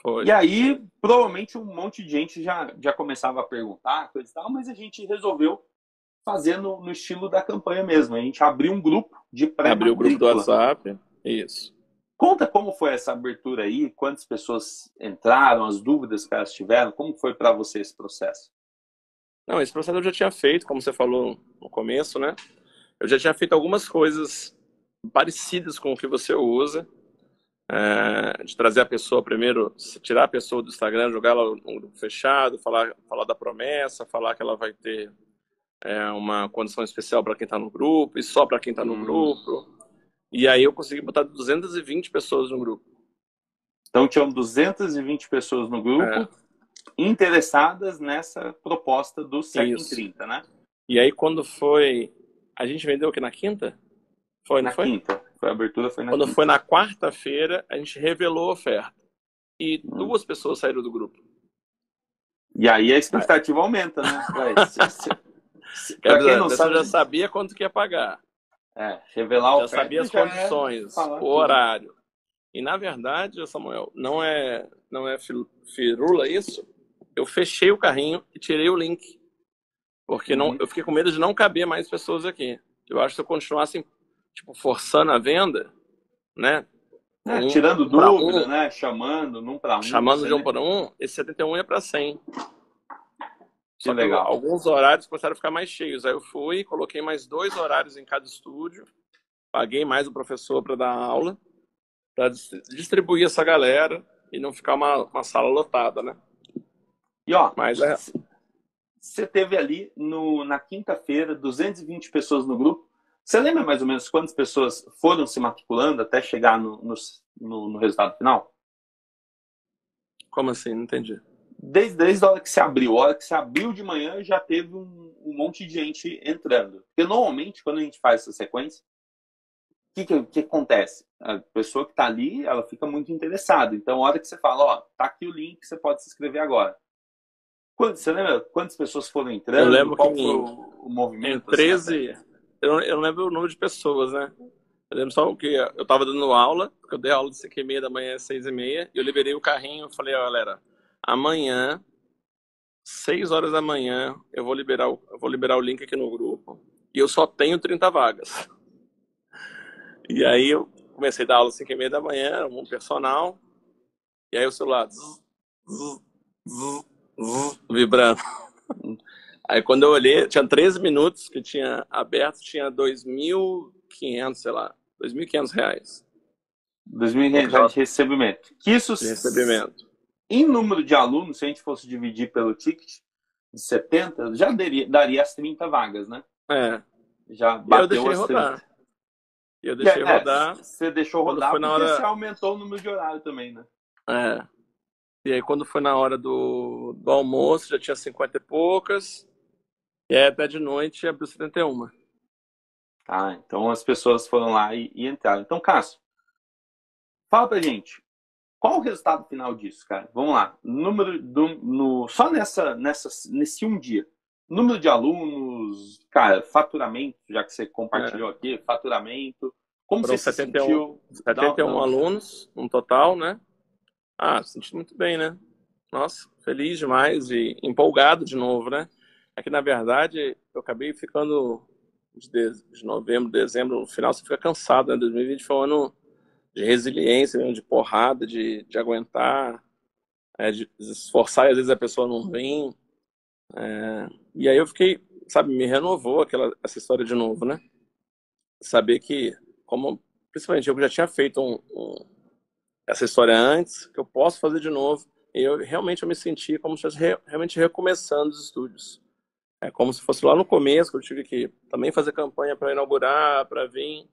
A: Foi. E aí, provavelmente, um monte de gente já, já começava a perguntar, coisa e tal, mas a gente resolveu fazer no, no estilo da campanha mesmo. A gente abriu um grupo de pré
B: Abriu o grupo do WhatsApp, isso.
A: Conta como foi essa abertura aí, quantas pessoas entraram, as dúvidas que elas tiveram, como foi para você esse processo?
B: Não, esse processo eu já tinha feito, como você falou no começo, né? Eu já tinha feito algumas coisas parecidas com o que você usa, é, de trazer a pessoa primeiro, tirar a pessoa do Instagram, jogar ela num grupo fechado, falar, falar da promessa, falar que ela vai ter é, uma condição especial para quem está no grupo e só para quem está no hum. grupo. E aí eu consegui botar 220 pessoas no grupo.
A: Então tinham 220 pessoas no grupo é. interessadas nessa proposta do 7 em 30, né?
B: E aí quando foi. A gente vendeu o que na quinta?
A: Foi, na foi? quinta. Foi a abertura foi na
B: Quando
A: quinta.
B: foi na quarta-feira, a gente revelou a oferta. E hum. duas pessoas saíram do grupo.
A: E aí a expectativa é. aumenta, né?
B: se, se, [laughs] pra quem não sabe, já sabia quanto que ia pagar.
A: É, revelar
B: já sabia as já condições, é o horário. E na verdade, Samuel, não é não é firula isso. Eu fechei o carrinho e tirei o link. Porque não, uhum. eu fiquei com medo de não caber mais pessoas aqui. Eu acho que se eu continuasse tipo, forçando a venda, né?
A: É, um tirando dúvida, um, né? Chamando, num para um.
B: Chamando de um para um, esse 71 ia para 100.
A: Que Só legal.
B: Alguns horários começaram a ficar mais cheios. Aí eu fui, coloquei mais dois horários em cada estúdio, paguei mais o professor para dar aula, para distribuir essa galera e não ficar uma, uma sala lotada, né?
A: E ó, Mas, é... você teve ali no, na quinta-feira 220 pessoas no grupo. Você lembra mais ou menos quantas pessoas foram se matriculando até chegar no, no, no resultado final?
B: Como assim? Não entendi.
A: Desde, desde a hora que se abriu, a hora que se abriu de manhã, já teve um, um monte de gente entrando. Porque normalmente, quando a gente faz essa sequência, o que, que, que, acontece? A pessoa que está ali, ela fica muito interessada. Então, a hora que você fala, ó, tá aqui o link, você pode se inscrever agora. você lembra quantas pessoas foram entrando? Eu
B: lembro
A: Qual
B: que
A: foi o, o movimento?
B: Em 13, assim, eu eu não lembro o número de pessoas, né? Eu lembro só que eu estava dando aula, eu dei aula de 5 e meia da manhã às 6 e meia, e eu liberei o carrinho e falei, ó, galera, amanhã, 6 horas da manhã, eu vou liberar o, vou liberar o link aqui no grupo, e eu só tenho 30 vagas. [laughs] E aí eu comecei a dar aula às 5 e meia da manhã, um personal, e aí o celular zzz, zzz, zzz, vibrando. [laughs] Aí quando eu olhei, tinha 13 minutos que tinha aberto, tinha 2.500, sei lá, 2.500 reais.
A: 2.500 reais de recebimento. Que isso,
B: de recebimento.
A: Em número de alunos, se a gente fosse dividir pelo ticket de 70, já daria, daria as 30 vagas, né?
B: É.
A: Já bateu
B: eu deixei
A: as 30.
B: rodar. Eu deixei
A: É,
B: rodar.
A: Você deixou rodar porque
B: na hora-
A: você aumentou o número de horário também, né?
B: É. E aí quando foi na hora do, do almoço, já tinha 50 e poucas. E aí até de noite abriu 71.
A: Tá, então as pessoas foram lá e, e entraram. Então, Cássio, fala pra gente, qual o resultado final disso, cara? Vamos lá. Número do, no, só nessa, nessa, nesse um dia. Número de alunos, cara, faturamento, já que você compartilhou aqui, faturamento. Como
B: Foram
A: você
B: 71.
A: se sentiu?
B: 71
A: Dá- dá-
B: alunos no total, né? Ah, senti muito bem, né? Nossa, feliz demais e empolgado de novo, né? É que, na verdade, eu acabei ficando de novembro, dezembro, no final você fica cansado, né? 2020 foi um ano de resiliência, mesmo, de porrada, de, de aguentar, é, de esforçar e às vezes a pessoa não vem. É, e aí eu fiquei, sabe, me renovou aquela, essa história de novo, né? Saber que, como, principalmente eu já tinha feito um- um, essa história antes, que eu posso fazer de novo. E eu realmente eu me senti como se estivesse re- realmente recomeçando os estúdios. É como se fosse lá no começo, que eu tive que também fazer campanha para inaugurar, para vir.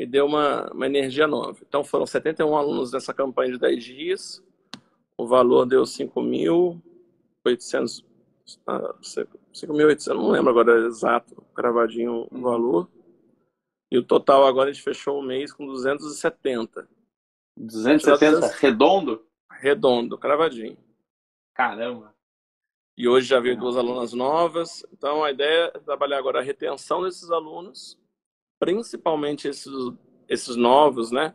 B: Me deu uma, uma energia nova. Então foram 71 alunos nessa campanha de 10 dias. O valor deu 5.800. Ah, 5.800, não lembro agora exato, cravadinho o valor. E o total agora a gente fechou o mês com 270.
A: 270 redondo?
B: Redondo, cravadinho.
A: Caramba.
B: E hoje já veio duas alunas novas. Então a ideia é trabalhar agora a retenção desses alunos, principalmente esses, esses novos, né?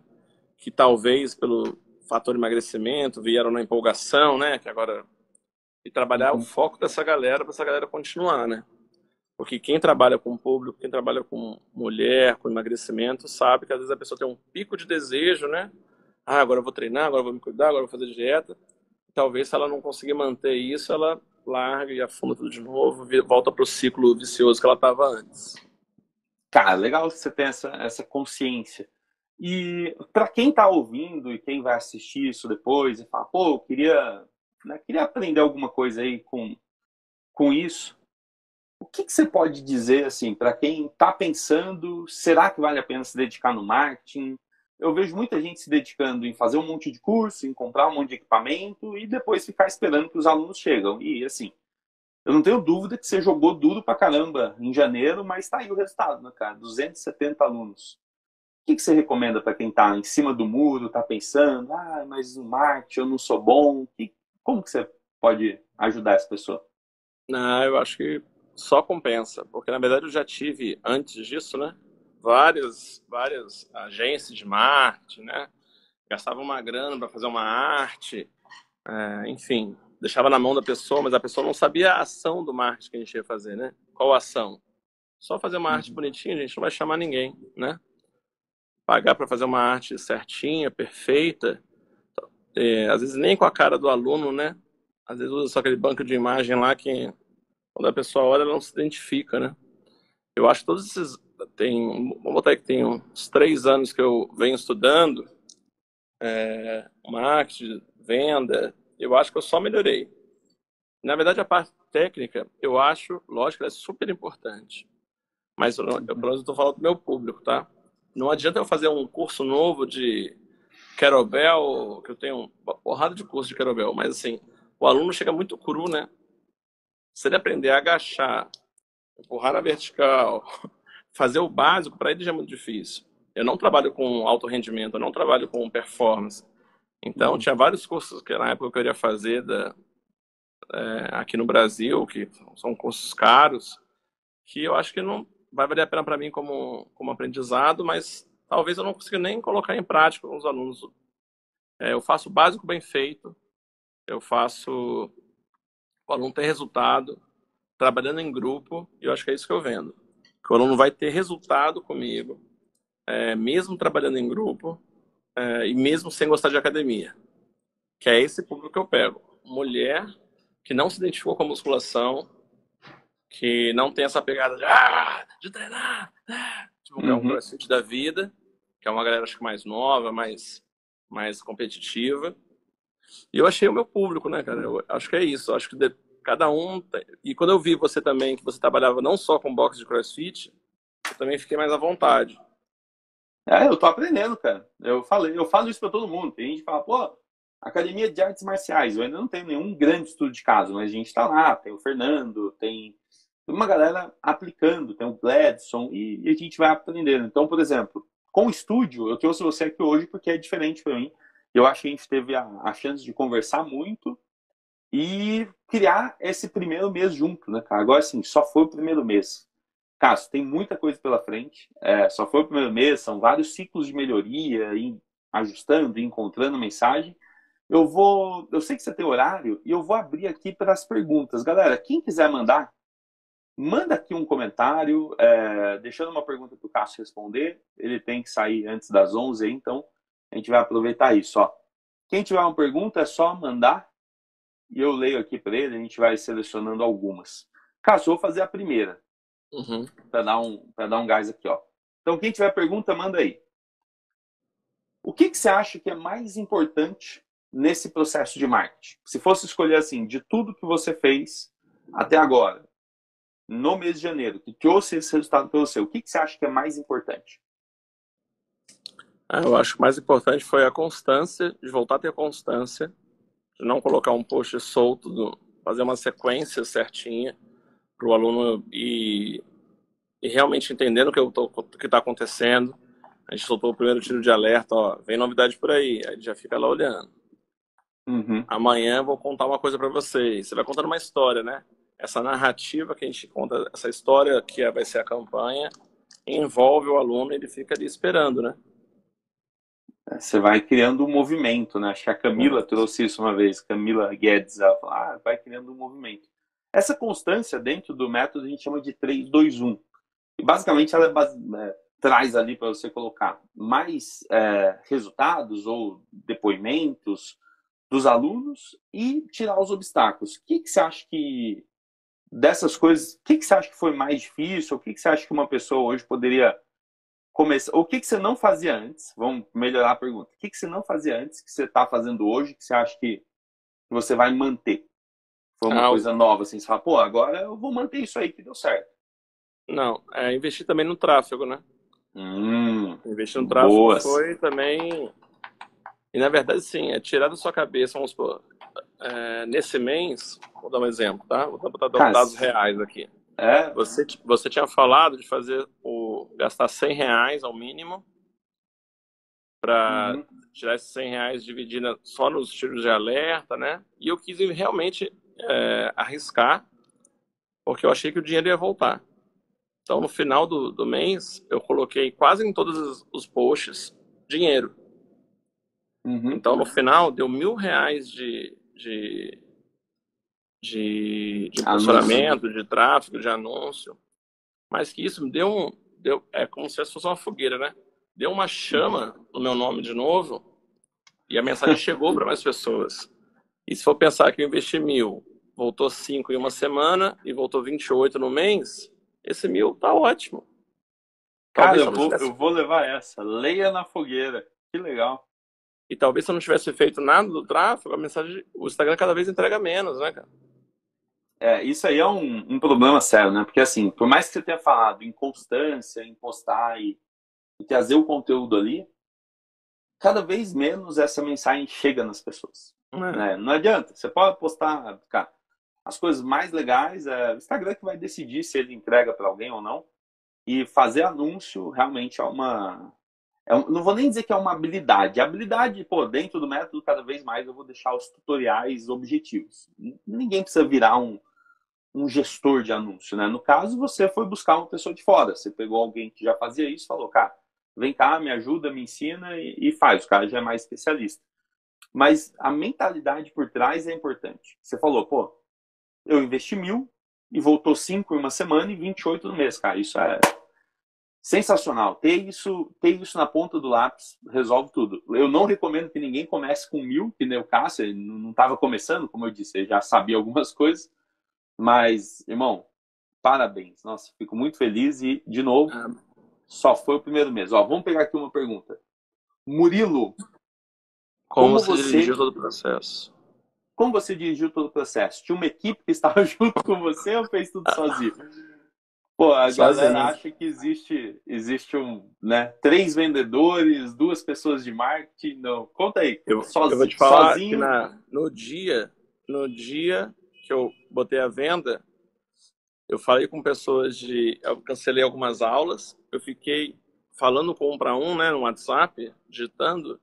B: Que talvez pelo fator emagrecimento vieram na empolgação, né? Que agora e trabalhar
A: Uhum.
B: o foco dessa galera para essa galera continuar, né? Porque quem trabalha com público, quem trabalha com mulher, com emagrecimento, sabe que às vezes a pessoa tem um pico de desejo, né? Ah, agora eu vou treinar, agora eu vou me cuidar, agora eu vou fazer dieta. Talvez se ela não conseguir manter isso, ela larga e afunda tudo de novo, volta para o ciclo vicioso que ela estava antes.
A: Cara, legal você tem essa, essa consciência. E para quem tá ouvindo e quem vai assistir isso depois e fala, pô, eu queria, né, queria aprender alguma coisa aí com, com isso. O que, que você pode dizer assim para quem está pensando, será que vale a pena se dedicar no marketing? Eu vejo muita gente se dedicando em fazer um monte de curso, em comprar um monte de equipamento e depois ficar esperando que os alunos chegam. E assim, eu não tenho dúvida que você jogou duro pra caramba em janeiro, mas tá aí o resultado, né, cara? 270 alunos. O que, que você recomenda para quem tá em cima do muro, tá pensando, ah, mas no marketing eu não sou bom? Que- como que você pode ajudar essa pessoa?
B: Não, eu acho que só compensa, porque na verdade eu já tive antes disso, né? Várias, várias agências de marketing, né? Gastava uma grana para fazer uma arte, é, enfim, deixava na mão da pessoa, mas a pessoa não sabia a ação do marketing que a gente ia fazer, né? Qual a ação? Só fazer uma arte bonitinha, a gente não vai chamar ninguém, né? Pagar para fazer uma arte certinha, perfeita, é, às vezes nem com a cara do aluno, né? Às vezes usa só aquele banco de imagem lá que quando a pessoa olha ela não se identifica, né? Eu acho que todos esses tem, vamos botar aí que tem uns três anos que eu venho estudando é, marketing, venda, eu acho que eu só melhorei. Na verdade, a parte técnica, eu acho, lógico, ela é super importante. Mas eu, eu, pelo menos, estou falando do meu público, tá? Não adianta eu fazer um curso novo de Kettlebell, que eu tenho uma porrada de curso de Kettlebell, mas assim, o aluno chega muito cru, né? Se ele aprender a agachar, empurrar na vertical, [laughs] fazer o básico, para ele já é muito difícil. Eu não trabalho com alto rendimento, eu não trabalho com performance. Então,
A: Uhum.
B: tinha vários cursos que na época eu queria fazer da, é, aqui no Brasil, que são cursos caros, que eu acho que não vai valer a pena para mim como, como aprendizado, mas talvez eu não consiga nem colocar em prática com os alunos. É, eu faço o básico bem feito, eu faço o aluno ter resultado, trabalhando em grupo, e eu acho que é isso que eu vendo. Que o aluno vai ter resultado comigo, é, mesmo trabalhando em grupo, é, e mesmo sem gostar de academia. Que é esse público que eu pego. Mulher que não se identificou com a musculação, que não tem essa pegada de, ah, de treinar, ah, tipo, uhum. é um uhum. crossfit da vida, que é uma galera acho que mais nova, mais, mais competitiva. E eu achei o meu público, né, cara? Eu acho que é isso. Eu acho que de, cada um. E quando eu vi você também, que você trabalhava não só com boxe de crossfit, eu também fiquei mais à vontade.
A: É, eu tô aprendendo, cara. Eu falei, eu falo isso para todo mundo. Tem gente que fala, pô, academia de artes marciais. Eu ainda não tenho nenhum grande estudo de caso, mas a gente tá lá. Tem o Fernando, tem uma galera aplicando, tem o Gladson e, e a gente vai aprendendo. Então, por exemplo, com o estúdio, eu trouxe você aqui hoje porque é diferente para mim. Eu acho que a gente teve a, a, chance de conversar muito e criar esse primeiro mês junto, né, cara? Agora, assim, só foi o primeiro mês. Cássio, tem muita coisa pela frente. É, só foi o primeiro mês, são vários ciclos de melhoria, e ajustando, encontrando mensagem. Eu vou, eu sei que você tem horário e eu vou abrir aqui para as perguntas. Galera, quem quiser mandar, manda aqui um comentário, é, deixando uma pergunta para o Cássio responder. Ele tem que sair antes das 11, então a gente vai aproveitar isso. Ó. Quem tiver uma pergunta é só mandar e eu leio aqui para ele. A gente vai selecionando algumas. Cássio, vou fazer a primeira uhum. para dar um para dar um gás aqui, ó. Então quem tiver pergunta manda aí. O que, que você acha que é mais importante nesse processo de marketing? Se fosse escolher assim, de tudo que você fez até agora, no mês de janeiro, que trouxe esse resultado para você, o que, que você acha que é mais importante?
B: Ah, eu acho que o mais importante foi a constância, de voltar a ter constância, de não colocar um post solto, fazer uma sequência certinha para o aluno e, e, realmente entendendo o que está acontecendo. A gente soltou o primeiro tiro de alerta, ó, vem novidade por aí, aí já fica lá olhando. Uhum. Amanhã vou contar uma coisa para vocês. Você vai contando uma história, né? essa narrativa que a gente conta, essa história que vai ser a campanha, envolve o aluno e ele fica ali esperando, né?
A: É, você vai criando um movimento, né? Acho que a Camila trouxe isso uma vez, Camila Guedes, ela falou, ah, vai criando um movimento. Essa constância dentro do método a gente chama de 3, 2, 1. E basicamente ela é base, é, traz ali para você colocar mais é, resultados ou depoimentos dos alunos e tirar os obstáculos. O que, que você acha que dessas coisas, o que, que você acha que foi mais difícil? O que, que você acha que uma pessoa hoje poderia começar? O que, que você não fazia antes? Vamos melhorar a pergunta. O que, que você não fazia antes que você está fazendo hoje que você acha que você vai manter? Foi uma ah, coisa nova, assim, você fala, pô, agora eu vou manter isso aí que deu certo.
B: Não, é investir também no tráfego, né?
A: Hum,
B: investir no tráfego boas. foi também. E na verdade, sim, é tirar da sua cabeça, vamos supor, é, nesse mês, vou dar um exemplo, tá? Vou botar dados reais aqui.
A: É?
B: Você, você tinha falado de fazer o gastar 100 reais ao mínimo para uhum. tirar esses 100 reais dividindo só nos tiros de alerta, né? E eu quis realmente é, arriscar, porque eu achei que o dinheiro ia voltar. Então, no final do, do mês, eu coloquei quase em todos os posts dinheiro. Uhum. Então, no final, deu mil reais de, de, de, de impulsionamento, de tráfego, de anúncio. Mas que isso me deu um. Deu, é como se fosse uma fogueira, né? Deu uma chama no meu nome de novo e a mensagem chegou para mais pessoas. E se for pensar que eu investi mil, voltou cinco em uma semana e voltou 28 no mês, esse mil tá ótimo.
A: Cara, eu vou, eu vou levar essa. Leia na fogueira. Que legal.
B: E talvez se eu não tivesse feito nada do tráfego, a mensagem, o Instagram cada vez entrega menos, né, cara?
A: É, isso aí é um, um problema sério, né? Porque assim, por mais que você tenha falado em constância, em postar e, e trazer o conteúdo ali, cada vez menos essa mensagem chega nas pessoas. É. Né? Não adianta. Você pode postar, cara, as coisas mais legais, é o Instagram que vai decidir se ele entrega para alguém ou não. E fazer anúncio realmente é uma, é não vou nem dizer que é uma habilidade. A habilidade, pô, dentro do método, cada vez mais eu vou deixar os tutoriais objetivos. Ninguém precisa virar um, um gestor de anúncio, né? No caso, você foi buscar uma pessoa de fora. Você pegou alguém que já fazia isso falou, cara, vem cá, me ajuda, me ensina e, e faz. O cara já é mais especialista. Mas a mentalidade por trás é importante. Você falou, pô, eu investi mil e voltou cinco em uma semana e 28 no mês, cara. Isso é sensacional. Ter isso, ter isso na ponta do lápis resolve tudo. Eu não recomendo que ninguém comece com mil, que nem o Cássio, não estava começando, como eu disse, ele já sabia algumas coisas. Mas, irmão, parabéns. Nossa, fico muito feliz e, de novo, só foi o primeiro mês. Ó, vamos pegar aqui uma pergunta. Murilo,
B: Como,
A: Como
B: você,
A: você-
B: dirigiu todo o processo?
A: como você dirigiu todo o processo? Tinha uma equipe que estava [laughs] junto com você ou fez tudo sozinho? Pô, a
B: Sozinho.
A: galera acha que existe, existe um, né, três vendedores, duas pessoas de marketing. Não, conta aí.
B: Eu,
A: sozinho,
B: eu vou te falar
A: sozinho.
B: que na, no dia, no dia que eu botei a venda, eu falei com pessoas de, eu cancelei algumas aulas, eu fiquei falando com um para um, né, no WhatsApp, digitando,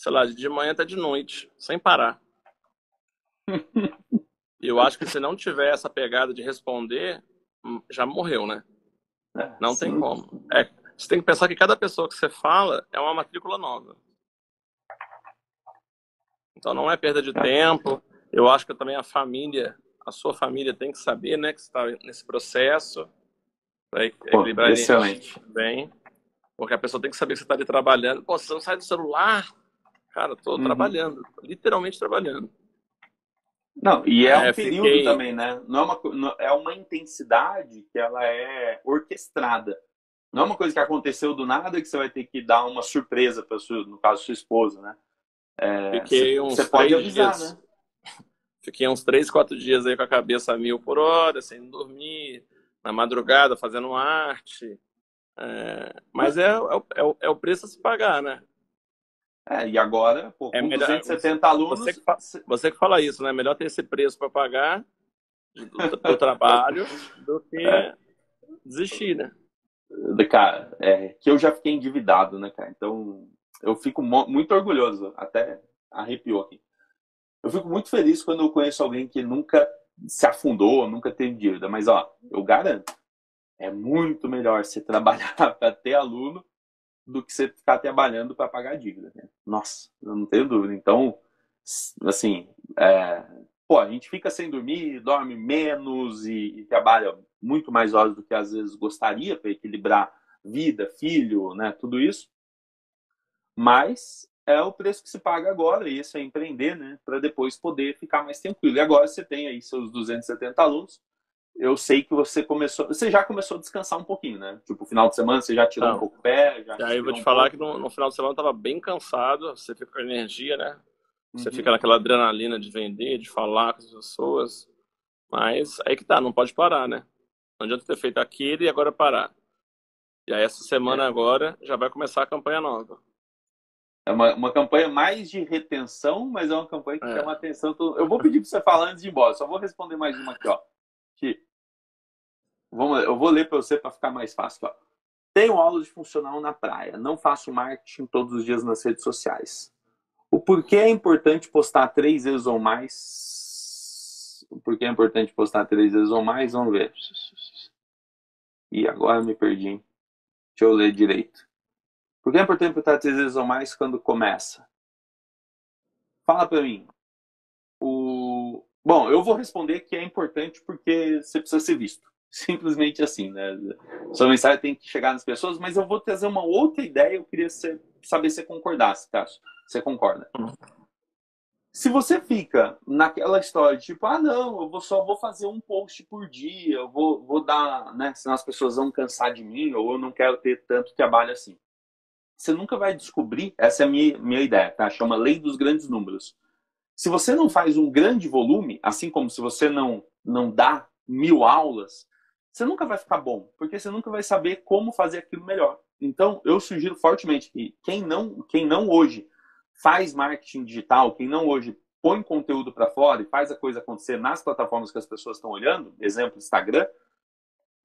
B: sei lá, de manhã até de noite, sem parar. [laughs] Eu acho que se não tiver essa pegada de responder, hum, já morreu, né?
A: É,
B: Não
A: sim.
B: tem como. É, você tem que pensar que cada pessoa que você fala é uma matrícula nova. Então não é perda de tempo. Eu acho que também a família, a sua família tem que saber, né, que você está nesse processo para equilibrar
A: excelente.
B: bem. Porque a pessoa tem que saber que você está ali trabalhando. Pô, você não sai do celular? Cara, estou
A: Uhum.
B: trabalhando, literalmente trabalhando.
A: Não, e é,
B: É,
A: um período
B: fiquei-
A: também, né? Não é, uma, não- é uma intensidade que ela é orquestrada. Não é uma coisa que aconteceu do nada que você vai ter que dar uma surpresa para sua, no caso sua esposa, né? É,
B: Fiquei
A: você-
B: uns
A: você pode
B: três
A: avisar,
B: dias.
A: né?
B: Fiquei uns três, quatro dias aí com a cabeça a mil por hora, sem dormir, na madrugada fazendo arte. É, mas é, é, é, é o preço a se pagar, né?
A: É, e agora, pô, com
B: É melhor-
A: 270 alunos,
B: você que fa- Você que fala isso, né? Melhor ter esse preço para pagar do, do trabalho do que
A: É.
B: desistir, né?
A: cara, é, que eu já fiquei endividado, né, cara? Então, eu fico muito orgulhoso, até arrepiou aqui. Eu fico muito feliz quando eu conheço alguém que nunca se afundou, nunca teve dívida. Mas, ó, eu garanto, é muito melhor você [laughs] trabalhar para ter aluno do que você ficar trabalhando para pagar dívida. Né? Nossa, eu não tenho dúvida. Então, assim, é, pô, a gente fica sem dormir, dorme menos e, e trabalha muito mais horas do que às vezes gostaria para equilibrar vida, filho, né, tudo isso. Mas é o preço que se paga agora, e isso é empreender, né, para depois poder ficar mais tranquilo. E agora você tem aí seus 270 alunos. Eu sei que você começou, você já começou a descansar um pouquinho, né? Tipo, final de semana você já tirou
B: Não.
A: um pouco o pé, já
B: E aí eu vou te
A: um
B: falar
A: pouco.
B: que no, no final de semana eu tava bem cansado, você fica com energia, né? Você
A: Uhum.
B: fica naquela adrenalina de vender, de falar com as pessoas. Mas aí que tá, não pode parar, né? Não adianta ter feito aquilo e agora parar. E aí essa semana
A: É.
B: agora já vai começar a campanha nova.
A: É uma, uma campanha mais de retenção, mas é uma campanha que
B: É.
A: chama atenção. Eu vou pedir para você falar antes de ir embora, só vou responder mais uma aqui, ó. Que, vamos, eu vou ler para você para ficar mais fácil. Ó. Tenho aula de funcional na praia, não faço marketing todos os dias nas redes sociais. O porquê é importante postar três vezes ou mais? O porquê é importante postar três vezes ou mais? Vamos ver. E agora me perdi. hein? Deixa eu ler direito. Por que é importante postar três vezes ou mais quando começa? Fala pra mim. Bom, eu vou responder que é importante porque você precisa ser visto. [laughs] Simplesmente assim, né? Sua mensagem tem que chegar nas pessoas, mas eu vou trazer uma outra ideia. Eu queria ser- saber se você concordasse, tá? Você concorda?
B: Uhum.
A: Se você fica naquela história de tipo, ah, não, eu vou, só vou fazer um post por dia, eu vou, vou dar, né? Senão as pessoas vão cansar de mim, ou eu não quero ter tanto trabalho assim você nunca vai descobrir, essa é a minha, minha ideia, tá? Chama lei dos grandes números. Se você não faz um grande volume, assim como se você não, não dá mil aulas, você nunca vai ficar bom, porque você nunca vai saber como fazer aquilo melhor. Então, eu sugiro fortemente que quem não, quem não hoje faz marketing digital, quem não hoje põe conteúdo para fora e faz a coisa acontecer nas plataformas que as pessoas estão olhando, exemplo, Instagram,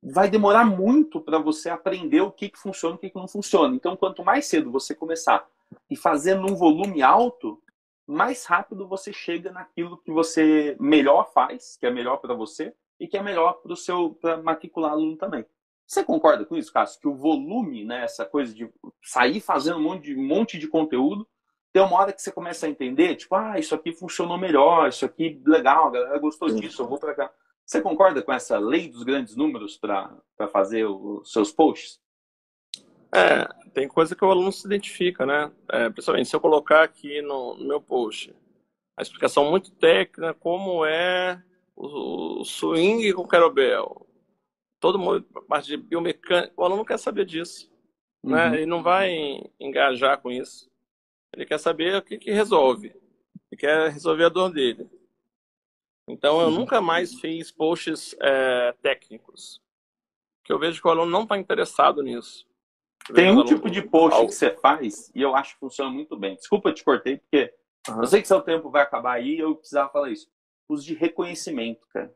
A: vai demorar muito para você aprender o que, que funciona e o que, que não funciona. Então, quanto mais cedo você começar e fazer num volume alto, mais rápido você chega naquilo que você melhor faz, que é melhor para você e que é melhor para o seu para matricular aluno também. Você concorda com isso, Cássio? Que o volume, né, essa coisa de sair fazendo um monte de, um monte de conteúdo, tem uma hora que você começa a entender, tipo, ah, isso aqui funcionou melhor, isso aqui legal, a galera gostou disso, eu vou para cá. Você concorda com essa lei dos grandes números para fazer os seus posts?
B: É, tem coisa que o aluno se identifica, né? É, principalmente se eu colocar aqui no, no meu post a explicação muito técnica, como é o, o swing com o kettlebell. todo mundo, a parte de biomecânica, o aluno quer saber disso. Né? Uhum. Né? Ele não vai engajar com isso. Ele quer saber o que, que resolve. Ele quer resolver a dor dele. Então, eu uhum. nunca mais fiz posts é, técnicos. Que eu vejo que o aluno não está interessado nisso.
A: Tem um tipo de post que você faz e eu acho que funciona muito bem. Desculpa, te cortei, porque uhum. eu sei que seu tempo vai acabar aí e eu precisava falar isso. Os de reconhecimento, cara.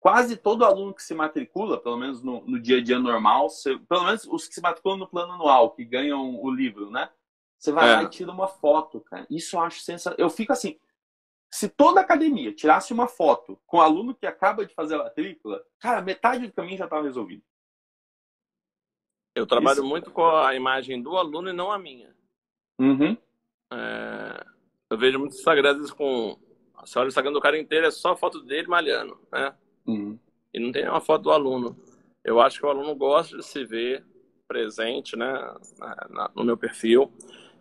A: Quase todo aluno que se matricula, pelo menos no, no dia a dia normal, você, pelo menos os que se matriculam no plano anual, que ganham o livro, né? Você vai é. lá e tira uma foto, cara. Isso eu acho sensacional. Eu fico assim, se toda a academia tirasse uma foto com o aluno que acaba de fazer a matrícula, cara, metade do caminho já estava resolvido.
B: Eu trabalho Isso. muito com a imagem do aluno e não a minha.
A: Uhum.
B: É, eu vejo muitos Instagrams com. Você olha o Instagram do cara inteiro, é só foto dele malhando, né?
A: Uhum.
B: E não tem nenhuma foto do aluno. Eu acho que o aluno gosta de se ver presente, né? no meu perfil.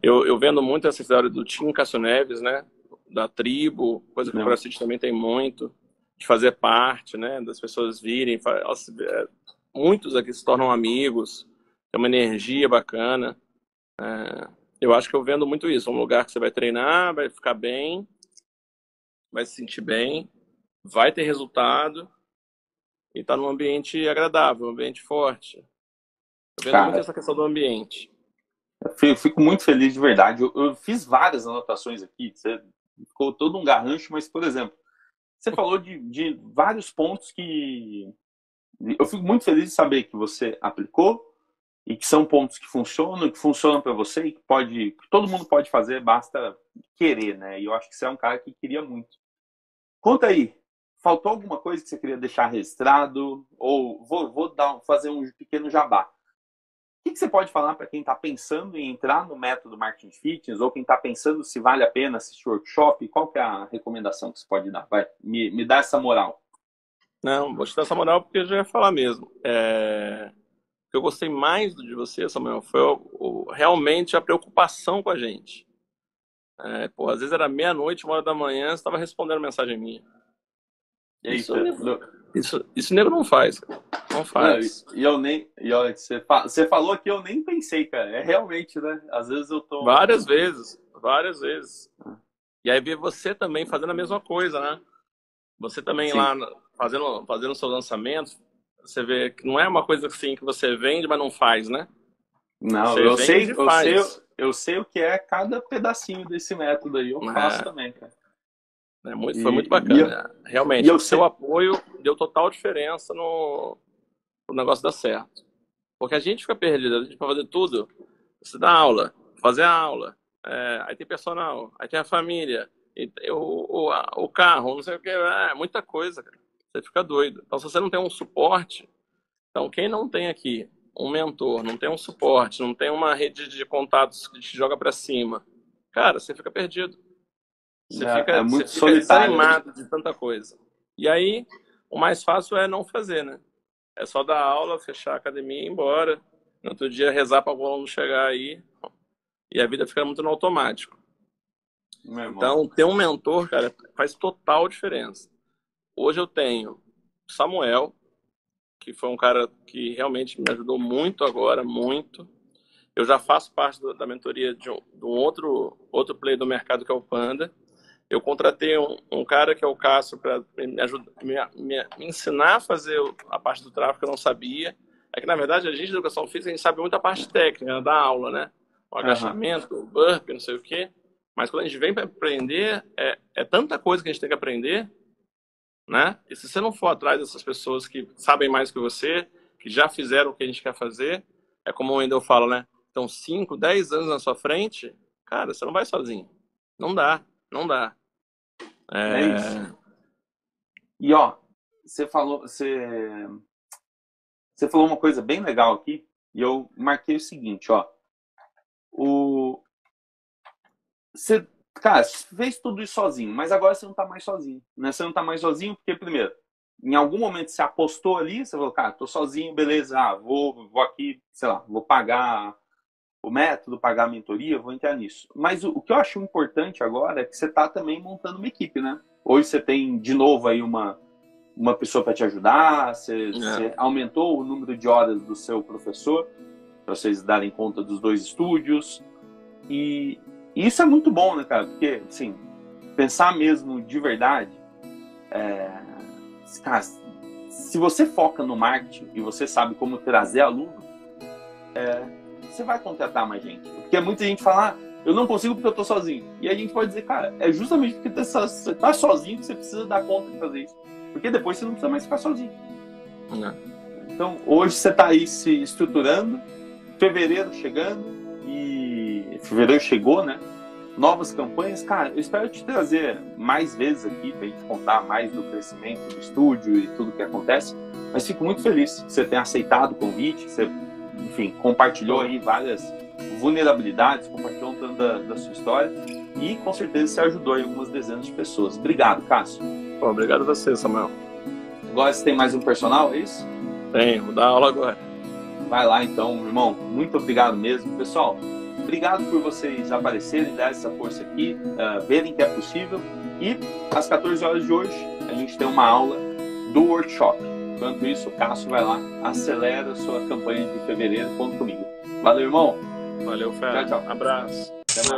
B: Eu, eu vendo muito essa história do Tim Cássio Neves, né? Da tribo, coisa que o CrossFit também tem muito, de fazer parte, né? Das pessoas virem. É, muitos aqui se tornam amigos, tem uma energia bacana. É, eu acho que eu vendo muito isso. Um lugar que você vai treinar, vai ficar bem, vai se sentir bem, vai ter resultado e tá num ambiente agradável, um ambiente forte. Eu vendo Cara, muito essa questão do ambiente.
A: Eu fico muito feliz de verdade. Eu, eu, fiz várias anotações aqui. Você ficou todo um garrancho, mas, por exemplo, você falou de, de vários pontos que eu fico muito feliz de saber que você aplicou e que são pontos que funcionam, que funcionam para você e que pode, que todo mundo pode fazer, basta querer, né? E eu acho que você é um cara que queria muito. Conta aí, faltou alguma coisa que você queria deixar registrado ou vou, vou dar, fazer um pequeno jabá que, que você pode falar para quem está pensando em entrar no método marketing fitness ou quem está pensando se vale a pena assistir workshop? Qual que é a recomendação que você pode dar? Vai, me, me dá essa moral.
B: Não, vou te dar essa moral porque eu já ia falar mesmo. É... Que eu gostei mais de você, Samuel, foi o, o, realmente a preocupação com a gente. É, pô, às vezes era meia-noite, uma hora da manhã, você estava respondendo mensagem minha. Isso, isso, isso nego não faz. Não faz.
A: Não, e eu nem. E olha, você, você falou que eu nem pensei, cara. É realmente, né? Às vezes eu tô.
B: Várias vezes. Várias vezes. E aí ver você também fazendo a mesma coisa, né? Você também Sim. lá fazendo, fazendo seus lançamentos, você vê que não é uma coisa assim que você vende, mas não faz, né?
A: Não, você eu sei, eu sei, eu sei o que é cada pedacinho desse método aí. Eu é. faço também, cara.
B: É muito, foi muito bacana. Eu, Realmente, o seu apoio deu total diferença no, no negócio dar certo. Porque a gente fica perdido, a gente pode fazer tudo. Você dá aula, fazer a aula, é, aí tem personal, aí tem a família, e, o, o, o, carro, não sei o que, é muita coisa, cara. Você fica doido. Então, se você não tem um suporte, então quem não tem aqui um mentor, não tem um suporte, não tem uma rede de contatos que te joga para cima, cara, você fica perdido. Você é, fica, é muito você fica desanimado de tanta coisa. E aí, o mais fácil é não fazer, né? É só dar aula, fechar a academia e ir embora. No outro dia, rezar para o aluno chegar aí. E a vida fica muito no automático. Então, ter um mentor, cara, faz total diferença. Hoje eu tenho Samuel, que foi um cara que realmente me ajudou muito agora, muito. Eu já faço parte da mentoria de um, de um outro, outro player do mercado que é o Panda eu contratei um, um cara que é o Cássio para me, ajudar, me, me, me, ensinar a fazer a parte do tráfego que eu não sabia. É que, na verdade, a gente de educação física, a gente sabe muita parte técnica né, da aula, né? O agachamento, uhum. o burpee, não sei o quê. Mas quando a gente vem para aprender, é, é tanta coisa que a gente tem que aprender, né? E se você não for atrás dessas pessoas que sabem mais que você, que já fizeram o que a gente quer fazer, é como o Wendel fala, né? Então, 5, 10 anos na sua frente, cara, você não vai sozinho. Não dá. Não dá.
A: É, é isso. E ó, você falou, você, você falou uma coisa bem legal aqui, e eu marquei o seguinte, ó. O você, cara, fez tudo isso sozinho, mas agora você não tá mais sozinho, né? Você não tá mais sozinho porque primeiro, em algum momento você apostou ali, você falou, cara, tô sozinho, beleza, ah, vou, vou aqui, sei lá, vou pagar o método, pagar a mentoria, vou entrar nisso. Mas o, o que eu acho importante agora é que você está também montando uma equipe, né? Hoje você tem, de novo, aí uma, uma pessoa para te ajudar, você, é. você, aumentou o número de horas do seu professor para vocês darem conta dos dois estúdios. E, e, isso é muito bom, né, cara? Porque, assim, pensar mesmo de verdade, é, cara, se você foca no marketing e você sabe como trazer aluno, é, você vai contratar mais gente. Porque muita gente fala, ah, eu não consigo porque eu tô sozinho. E a gente pode dizer, cara, é justamente porque você tá sozinho que você precisa dar conta de fazer isso. Porque depois você não precisa mais ficar sozinho. Não. Então, hoje você está aí se estruturando, fevereiro chegando, fevereiro chegou, né? Novas campanhas. Cara, eu espero te trazer mais vezes aqui para gente contar mais do crescimento do estúdio e tudo que acontece. Mas fico muito feliz que você tenha aceitado o convite, você, enfim, compartilhou aí várias vulnerabilidades, compartilhou um tanto da, da sua história e com certeza você ajudou aí algumas dezenas de pessoas. Obrigado, Cássio.
B: Bom, obrigado a você, Samuel.
A: Agora você tem mais um personal, é isso?
B: Tenho, vou dar aula agora.
A: Vai lá então, irmão. Muito obrigado mesmo. Pessoal, obrigado por vocês aparecerem, dar essa força aqui, uh, verem que é possível. E às 14 horas de hoje, a gente tem uma aula do workshop. Enquanto isso, o Cássio vai lá, acelera a sua campanha de fevereiro. Conta comigo. Valeu, irmão.
B: Valeu, Fé. Tchau, tchau. Abraço.